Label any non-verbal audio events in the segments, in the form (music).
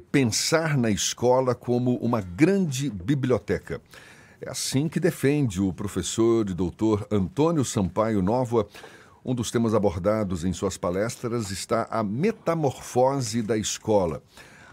pensar na escola como uma grande biblioteca. É assim que defende o professor e doutor Antônio Sampaio Nova. Um dos temas abordados em suas palestras está a metamorfose da escola.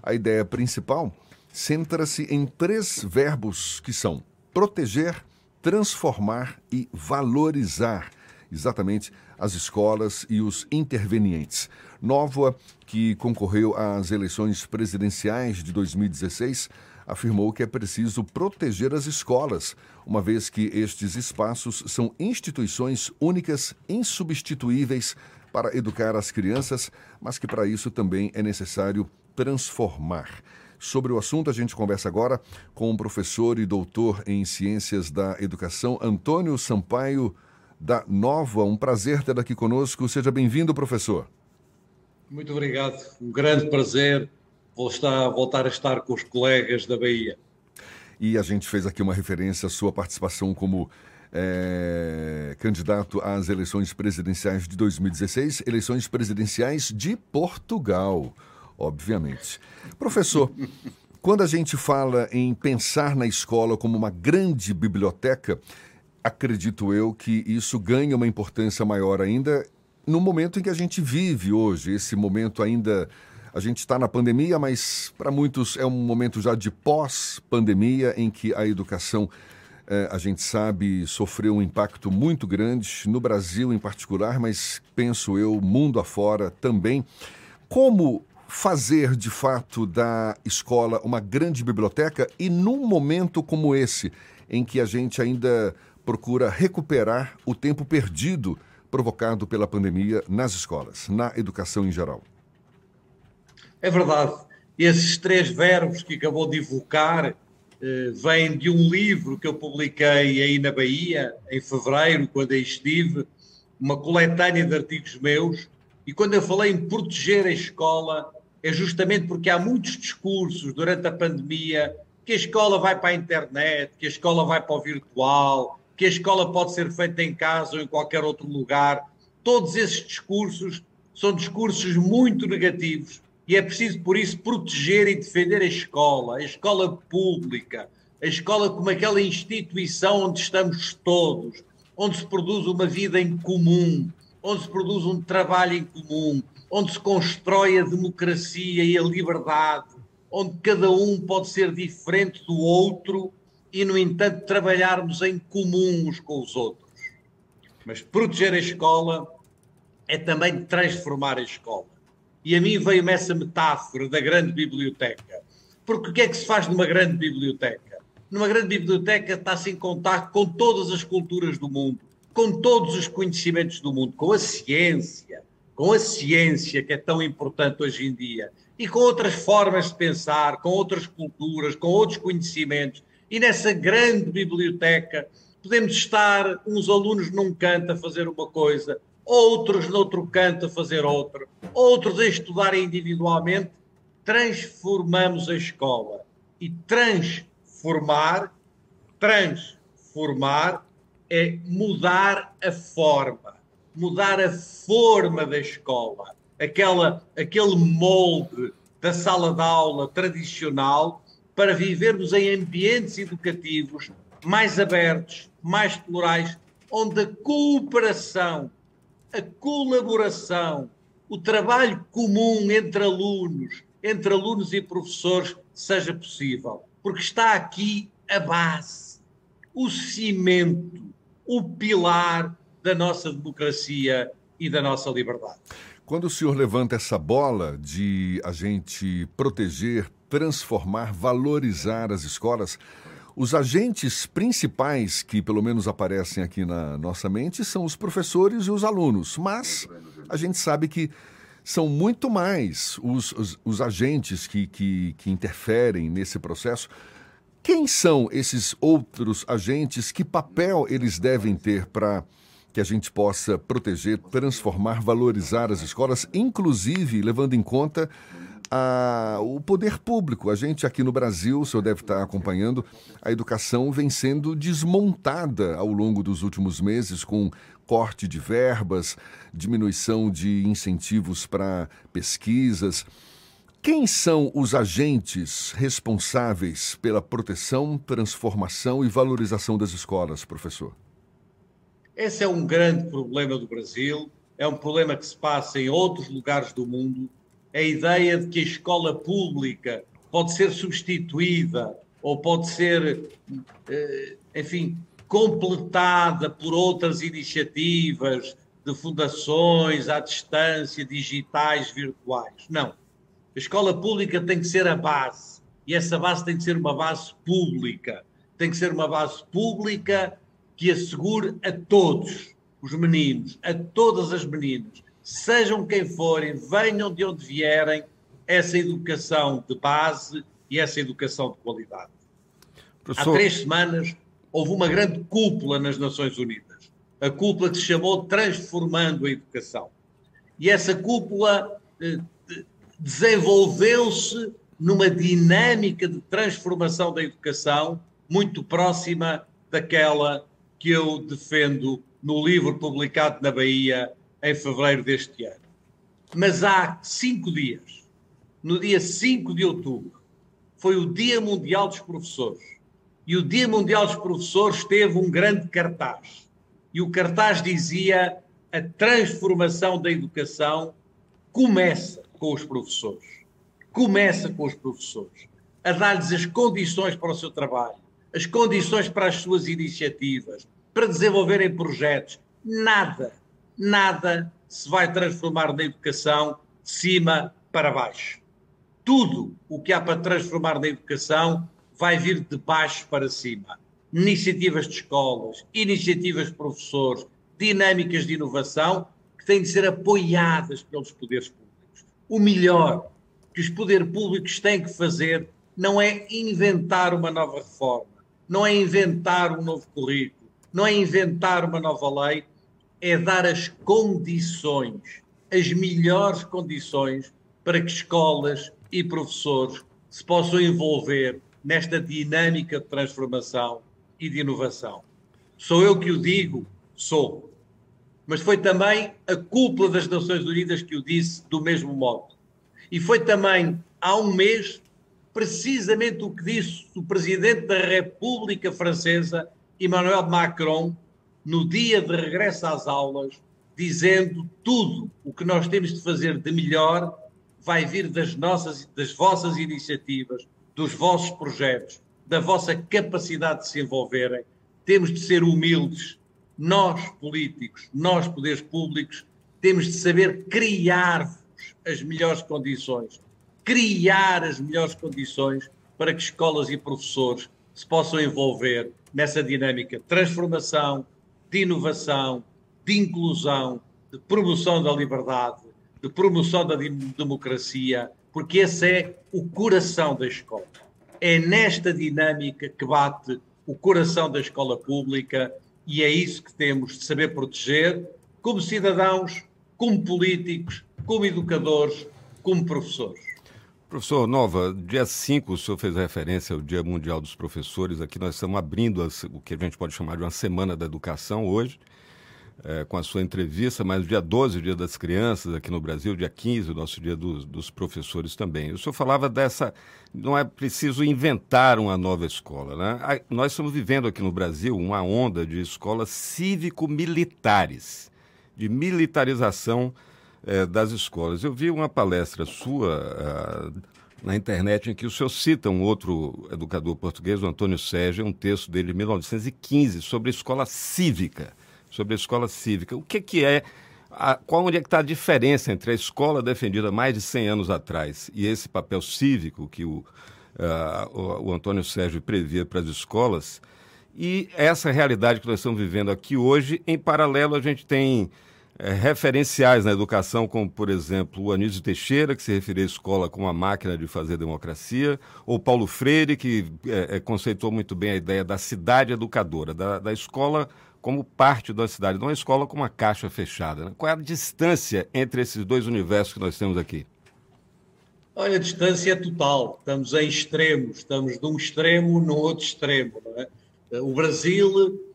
A ideia principal centra-se em três verbos que são proteger, transformar e valorizar exatamente as escolas e os intervenientes. Nova, que concorreu às eleições presidenciais de 2016, afirmou que é preciso proteger as escolas, uma vez que estes espaços são instituições únicas, insubstituíveis para educar as crianças, mas que para isso também é necessário transformar. Sobre o assunto, a gente conversa agora com o professor e doutor em Ciências da Educação, Antônio Sampaio da Nova. Um prazer ter aqui conosco. Seja bem-vindo, professor. Muito obrigado. Um grande prazer voltar, voltar a estar com os colegas da Bahia. E a gente fez aqui uma referência à sua participação como é, candidato às eleições presidenciais de 2016, eleições presidenciais de Portugal, obviamente. Professor, (laughs) quando a gente fala em pensar na escola como uma grande biblioteca, acredito eu que isso ganha uma importância maior ainda no momento em que a gente vive hoje, esse momento ainda. A gente está na pandemia, mas para muitos é um momento já de pós-pandemia, em que a educação, eh, a gente sabe, sofreu um impacto muito grande, no Brasil em particular, mas penso eu, mundo afora também. Como fazer de fato da escola uma grande biblioteca e num momento como esse, em que a gente ainda procura recuperar o tempo perdido provocado pela pandemia nas escolas, na educação em geral. É verdade. Esses três verbos que acabou de evocar eh, vêm de um livro que eu publiquei aí na Bahia, em fevereiro, quando aí estive, uma coletânea de artigos meus. E quando eu falei em proteger a escola, é justamente porque há muitos discursos durante a pandemia que a escola vai para a internet, que a escola vai para o virtual, que a escola pode ser feita em casa ou em qualquer outro lugar. Todos esses discursos são discursos muito negativos e é preciso, por isso, proteger e defender a escola, a escola pública, a escola como aquela instituição onde estamos todos, onde se produz uma vida em comum, onde se produz um trabalho em comum, onde se constrói a democracia e a liberdade, onde cada um pode ser diferente do outro e, no entanto, trabalharmos em comum uns com os outros. Mas proteger a escola é também transformar a escola. E a mim veio-me essa metáfora da grande biblioteca. Porque o que é que se faz numa grande biblioteca? Numa grande biblioteca está-se em contato com todas as culturas do mundo, com todos os conhecimentos do mundo, com a ciência, com a ciência que é tão importante hoje em dia, e com outras formas de pensar, com outras culturas, com outros conhecimentos e nessa grande biblioteca podemos estar uns alunos num canto a fazer uma coisa, outros noutro canto a fazer outra, outros a estudar individualmente. Transformamos a escola. E transformar, transformar é mudar a forma, mudar a forma da escola, aquela, aquele molde da sala de aula tradicional para vivermos em ambientes educativos mais abertos, mais plurais, onde a cooperação, a colaboração, o trabalho comum entre alunos, entre alunos e professores seja possível. Porque está aqui a base, o cimento, o pilar da nossa democracia e da nossa liberdade. Quando o senhor levanta essa bola de a gente proteger, transformar, valorizar as escolas, os agentes principais que pelo menos aparecem aqui na nossa mente são os professores e os alunos, mas a gente sabe que são muito mais os, os, os agentes que, que, que interferem nesse processo. Quem são esses outros agentes? Que papel eles devem ter para que a gente possa proteger, transformar, valorizar as escolas, inclusive levando em conta a, o poder público. A gente aqui no Brasil, o senhor deve estar acompanhando, a educação vem sendo desmontada ao longo dos últimos meses com corte de verbas, diminuição de incentivos para pesquisas. Quem são os agentes responsáveis pela proteção, transformação e valorização das escolas, professor? Esse é um grande problema do Brasil, é um problema que se passa em outros lugares do mundo. A ideia de que a escola pública pode ser substituída ou pode ser, eh, enfim, completada por outras iniciativas de fundações à distância, digitais, virtuais. Não. A escola pública tem que ser a base. E essa base tem que ser uma base pública. Tem que ser uma base pública que assegure a todos os meninos, a todas as meninas, sejam quem forem, venham de onde vierem, essa educação de base e essa educação de qualidade. Professor... Há três semanas houve uma grande cúpula nas Nações Unidas, a cúpula que se chamou Transformando a Educação. E essa cúpula eh, desenvolveu-se numa dinâmica de transformação da educação muito próxima daquela que eu defendo no livro publicado na Bahia em fevereiro deste ano. Mas há cinco dias, no dia 5 de outubro, foi o Dia Mundial dos Professores. E o Dia Mundial dos Professores teve um grande cartaz. E o cartaz dizia: a transformação da educação começa com os professores. Começa com os professores. A dar-lhes as condições para o seu trabalho, as condições para as suas iniciativas, para desenvolverem projetos. Nada, nada se vai transformar na educação de cima para baixo. Tudo o que há para transformar na educação vai vir de baixo para cima. Iniciativas de escolas, iniciativas de professores, dinâmicas de inovação que têm de ser apoiadas pelos poderes públicos. O melhor que os poderes públicos têm que fazer não é inventar uma nova reforma, não é inventar um novo currículo, não é inventar uma nova lei, é dar as condições, as melhores condições para que escolas e professores se possam envolver nesta dinâmica de transformação e de inovação. Sou eu que o digo? Sou. Mas foi também a cúpula das Nações Unidas que o disse do mesmo modo. E foi também, há um mês, precisamente o que disse o Presidente da República Francesa, Emmanuel Macron, no dia de regresso às aulas, dizendo tudo o que nós temos de fazer de melhor vai vir das nossas, das vossas iniciativas, dos vossos projetos, da vossa capacidade de se envolverem. Temos de ser humildes. Nós, políticos, nós, poderes públicos, temos de saber criar-vos as melhores condições, criar as melhores condições para que escolas e professores se possam envolver nessa dinâmica de transformação, de inovação, de inclusão, de promoção da liberdade, de promoção da democracia, porque esse é o coração da escola. É nesta dinâmica que bate o coração da escola pública e é isso que temos de saber proteger como cidadãos, como políticos, como educadores, como professores. Professor Nova, dia 5 o senhor fez referência ao Dia Mundial dos Professores. Aqui nós estamos abrindo o que a gente pode chamar de uma Semana da Educação hoje é, com a sua entrevista, mas dia 12, o Dia das Crianças aqui no Brasil, dia 15, o nosso Dia dos, dos Professores também. O senhor falava dessa. Não é preciso inventar uma nova escola. Né? Nós estamos vivendo aqui no Brasil uma onda de escolas cívico-militares, de militarização é, das escolas. Eu vi uma palestra sua. Na internet em que o senhor cita um outro educador português, o Antônio Sérgio, um texto dele de 1915 sobre a escola cívica sobre a escola cívica. O que, que é, a, qual onde é que está a diferença entre a escola defendida mais de 100 anos atrás e esse papel cívico que o, uh, o, o Antônio Sérgio previa para as escolas e essa realidade que nós estamos vivendo aqui hoje, em paralelo a gente tem é, referenciais na educação, como, por exemplo, o Anísio Teixeira, que se referia à escola como a máquina de fazer democracia, ou Paulo Freire, que é, é, conceitou muito bem a ideia da cidade educadora, da, da escola como parte da cidade, não a escola como uma caixa fechada. Né? Qual é a distância entre esses dois universos que nós temos aqui? Olha, a distância é total. Estamos em extremos. Estamos de um extremo no outro extremo. É? O Brasil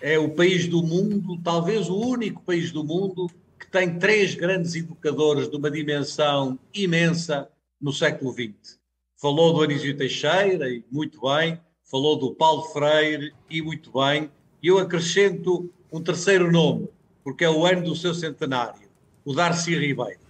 é o país do mundo, talvez o único país do mundo, que tem três grandes educadores de uma dimensão imensa, no século XX. Falou do Anísio Teixeira, e muito bem, falou do Paulo Freire, e muito bem, e eu acrescento um terceiro nome, porque é o ano do seu centenário, o Darcy Ribeiro.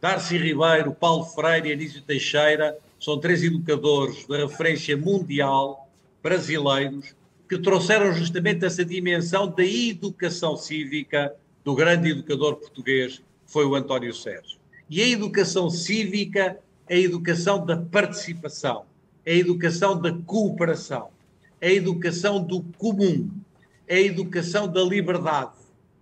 Darcy Ribeiro, Paulo Freire e Anísio Teixeira são três educadores de referência mundial, brasileiros, que trouxeram justamente essa dimensão da educação cívica do grande educador português, foi o António Sérgio. E a educação cívica é a educação da participação, é a educação da cooperação, é a educação do comum, é a educação da liberdade.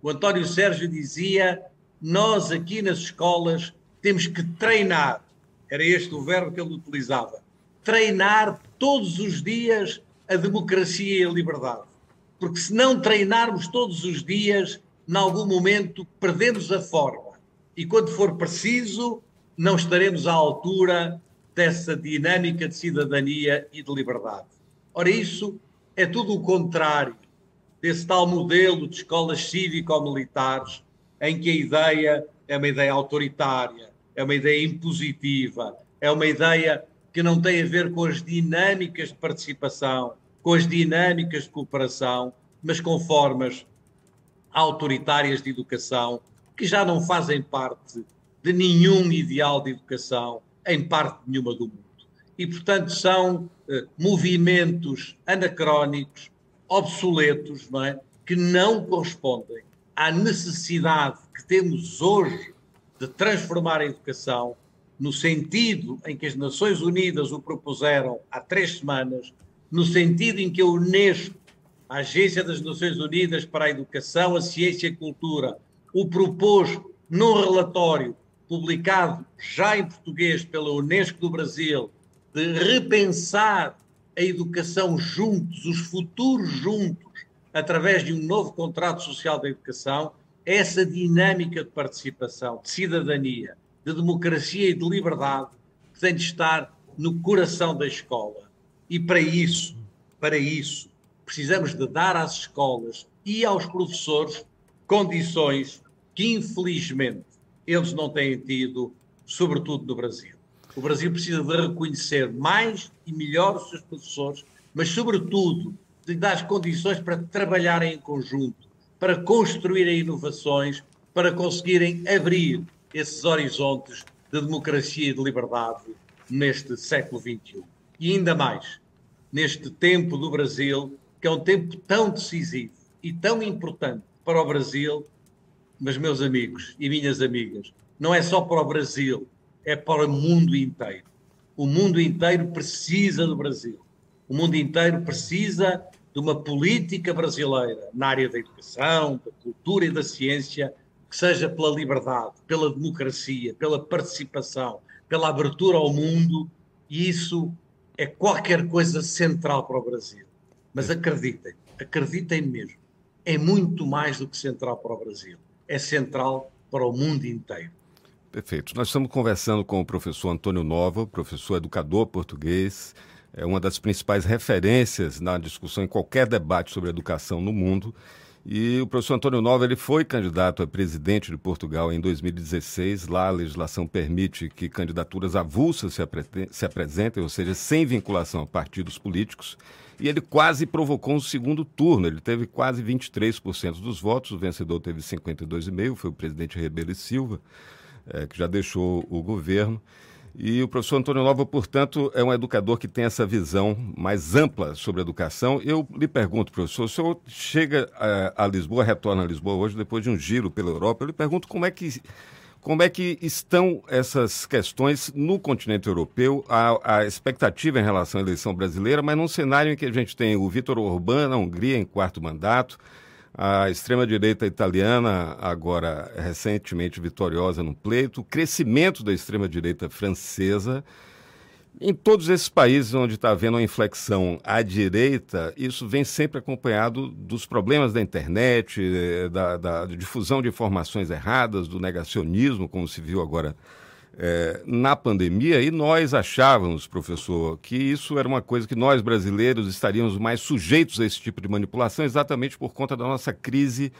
O António Sérgio dizia: nós aqui nas escolas temos que treinar. Era este o verbo que ele utilizava. Treinar todos os dias a democracia e a liberdade. Porque se não treinarmos todos os dias, em algum momento perdemos a forma. E quando for preciso, não estaremos à altura dessa dinâmica de cidadania e de liberdade. Ora, isso é tudo o contrário desse tal modelo de escolas cívico-militares em que a ideia é uma ideia autoritária, é uma ideia impositiva, é uma ideia que não tem a ver com as dinâmicas de participação, com as dinâmicas de cooperação, mas com formas autoritárias de educação que já não fazem parte de nenhum ideal de educação em parte nenhuma do mundo. E, portanto, são eh, movimentos anacrónicos, obsoletos, não é? que não correspondem à necessidade que temos hoje de transformar a educação no sentido em que as Nações Unidas o propuseram há três semanas, no sentido em que a Unesco, a Agência das Nações Unidas para a Educação, a Ciência e a Cultura, o propôs num relatório publicado já em português pela Unesco do Brasil, de repensar a educação juntos, os futuros juntos, através de um novo contrato social da educação, essa dinâmica de participação, de cidadania, de democracia e de liberdade que tem de estar no coração da escola. E para isso, para isso, precisamos de dar às escolas e aos professores condições que, infelizmente, eles não têm tido, sobretudo no Brasil. O Brasil precisa de reconhecer mais e melhor os seus professores, mas, sobretudo, de dar condições para trabalharem em conjunto, para construírem inovações, para conseguirem abrir esses horizontes de democracia e de liberdade neste século XXI. E ainda mais, neste tempo do Brasil, que é um tempo tão decisivo e tão importante para o Brasil, mas, meus amigos e minhas amigas, não é só para o Brasil, é para o mundo inteiro. O mundo inteiro precisa do Brasil. O mundo inteiro precisa de uma política brasileira na área da educação, da cultura e da ciência seja pela liberdade, pela democracia, pela participação, pela abertura ao mundo, e isso é qualquer coisa central para o Brasil. Mas acreditem, acreditem mesmo, é muito mais do que central para o Brasil é central para o mundo inteiro. Perfeito. Nós estamos conversando com o professor Antônio Nova, professor educador português, é uma das principais referências na discussão em qualquer debate sobre educação no mundo. E o professor Antônio Nova ele foi candidato a presidente de Portugal em 2016. Lá a legislação permite que candidaturas avulsas se, se apresentem, ou seja, sem vinculação a partidos políticos e ele quase provocou um segundo turno. Ele teve quase 23% dos votos, o vencedor teve 52,5%, foi o presidente Rebelo e Silva, é, que já deixou o governo. E o professor Antônio Nova, portanto, é um educador que tem essa visão mais ampla sobre a educação. Eu lhe pergunto, professor, o senhor chega a, a Lisboa, retorna a Lisboa hoje, depois de um giro pela Europa, eu lhe pergunto como é que como é que estão essas questões no continente europeu, a, a, expectativa em relação à eleição brasileira, mas num cenário em que a gente tem o Vitor Orbán na Hungria em quarto mandato, a extrema-direita italiana, agora recentemente vitoriosa no pleito, o crescimento da extrema-direita francesa em todos esses países onde está havendo uma inflexão à direita, isso vem sempre acompanhado dos problemas da internet, eh, da, da difusão de informações erradas, do negacionismo, como se viu agora é, na pandemia. E nós achávamos, professor, que isso era uma coisa que nós brasileiros estaríamos mais sujeitos a esse tipo de manipulação, exatamente por conta da nossa crise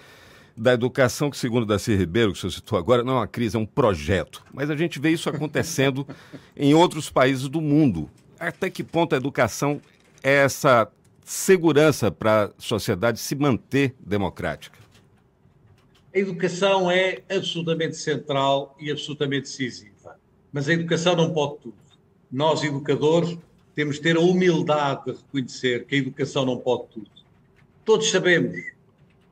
da educação, que segundo Daci Ribeiro, que você citou agora, não é uma crise, é um projeto. Mas a gente vê isso acontecendo (laughs) em outros países do mundo. Até que ponto a educação é essa segurança para a sociedade se manter democrática? A educação é absolutamente central e absolutamente decisiva. Mas a educação não pode tudo. Nós, educadores, temos de ter a humildade de reconhecer que a educação não pode tudo. Todos sabemos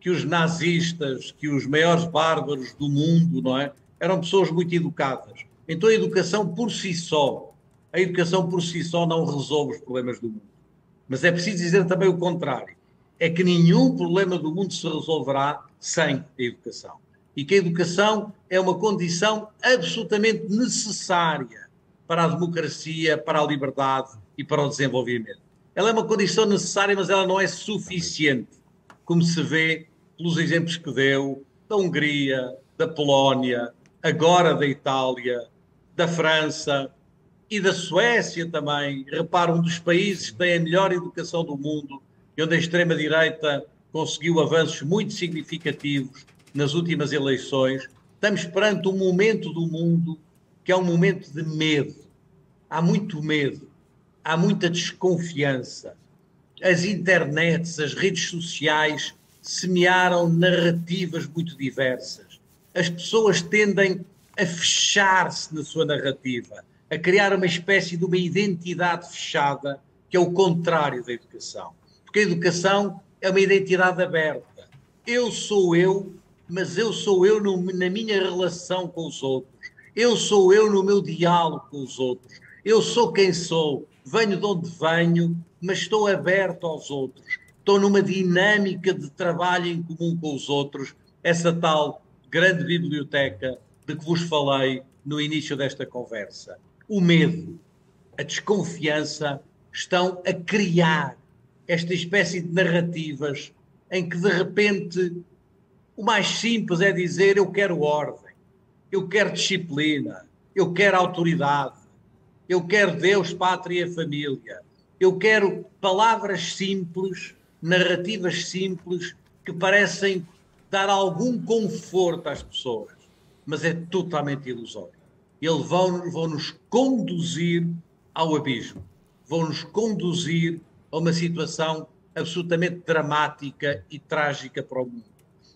que os nazistas, que os maiores bárbaros do mundo, não é? Eram pessoas muito educadas. Então a educação por si só, a educação por si só não resolve os problemas do mundo. Mas é preciso dizer também o contrário. É que nenhum problema do mundo se resolverá sem a educação. E que a educação é uma condição absolutamente necessária para a democracia, para a liberdade e para o desenvolvimento. Ela é uma condição necessária, mas ela não é suficiente, como se vê pelos exemplos que deu da Hungria, da Polónia, agora da Itália, da França e da Suécia também. Repara, um dos países que tem a melhor educação do mundo e onde a extrema-direita conseguiu avanços muito significativos nas últimas eleições. Estamos perante um momento do mundo que é um momento de medo. Há muito medo há muita desconfiança. As internets, as redes sociais semearam narrativas muito diversas. As pessoas tendem a fechar-se na sua narrativa, a criar uma espécie de uma identidade fechada, que é o contrário da educação. Porque a educação é uma identidade aberta. Eu sou eu, mas eu sou eu no, na minha relação com os outros. Eu sou eu no meu diálogo com os outros. Eu sou quem sou venho de onde venho, mas estou aberto aos outros. Estou numa dinâmica de trabalho em comum com os outros, essa tal grande biblioteca de que vos falei no início desta conversa. O medo, a desconfiança estão a criar esta espécie de narrativas em que de repente o mais simples é dizer eu quero ordem, eu quero disciplina, eu quero autoridade, eu quero Deus, pátria e família. Eu quero palavras simples, narrativas simples, que parecem dar algum conforto às pessoas. Mas é totalmente ilusório. Eles vão, vão nos conduzir ao abismo. Vão nos conduzir a uma situação absolutamente dramática e trágica para o mundo.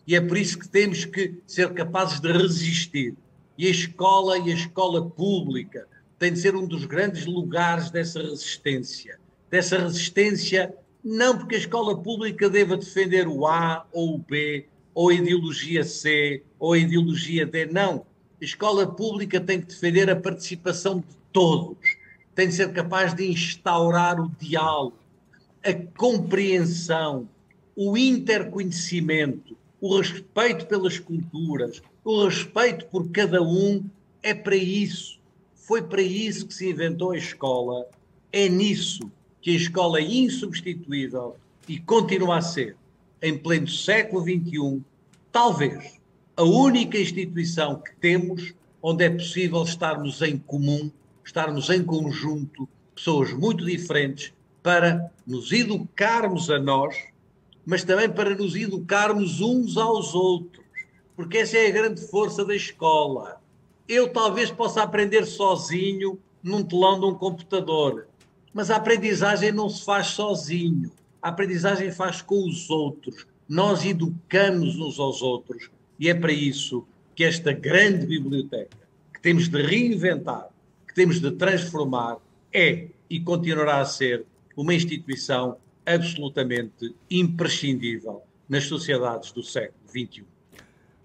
E é por isso que temos que ser capazes de resistir. E a escola e a escola pública, tem de ser um dos grandes lugares dessa resistência. Dessa resistência, não porque a escola pública deva defender o A ou o B, ou a ideologia C, ou a ideologia D, não. A escola pública tem que defender a participação de todos, tem de ser capaz de instaurar o diálogo, a compreensão, o interconhecimento, o respeito pelas culturas, o respeito por cada um. É para isso foi para isso que se inventou a escola. É nisso que a escola é insubstituível e continua a ser, em pleno século XXI, talvez a única instituição que temos onde é possível estarmos em comum, estarmos em conjunto, pessoas muito diferentes, para nos educarmos a nós, mas também para nos educarmos uns aos outros. Porque essa é a grande força da escola eu talvez possa aprender sozinho num telão de um computador, mas a aprendizagem não se faz sozinho. A aprendizagem faz com os outros. Nós educamos uns aos outros e é para isso que esta grande biblioteca, que temos de reinventar, que temos de transformar, é e continuará a ser uma instituição absolutamente imprescindível nas sociedades do século XXI.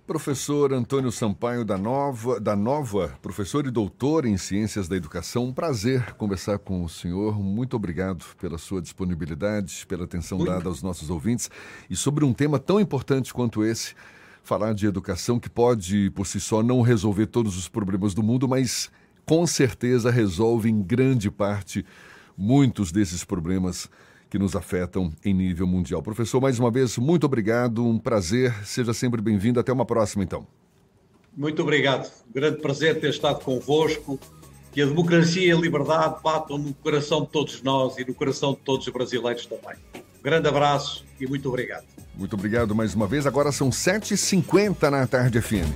Professor Antônio Sampaio da Nova, da Nova, professor e doutor em Ciências da Educação. Um prazer conversar com o senhor. Muito obrigado pela sua disponibilidade, pela atenção Muito. dada aos nossos ouvintes e sobre um tema tão importante quanto esse, falar de educação que pode por si só não resolver todos os problemas do mundo, mas com certeza resolve em grande parte muitos desses problemas que nos afetam em nível mundial. Professor, mais uma vez, muito obrigado, um prazer, seja sempre bem-vindo. Até uma próxima, então. Muito obrigado. Grande prazer ter estado convosco. Que a democracia e a liberdade batam no coração de todos nós e no coração de todos os brasileiros também. Grande abraço e muito obrigado. Muito obrigado mais uma vez. Agora são 7h50 na tarde FM.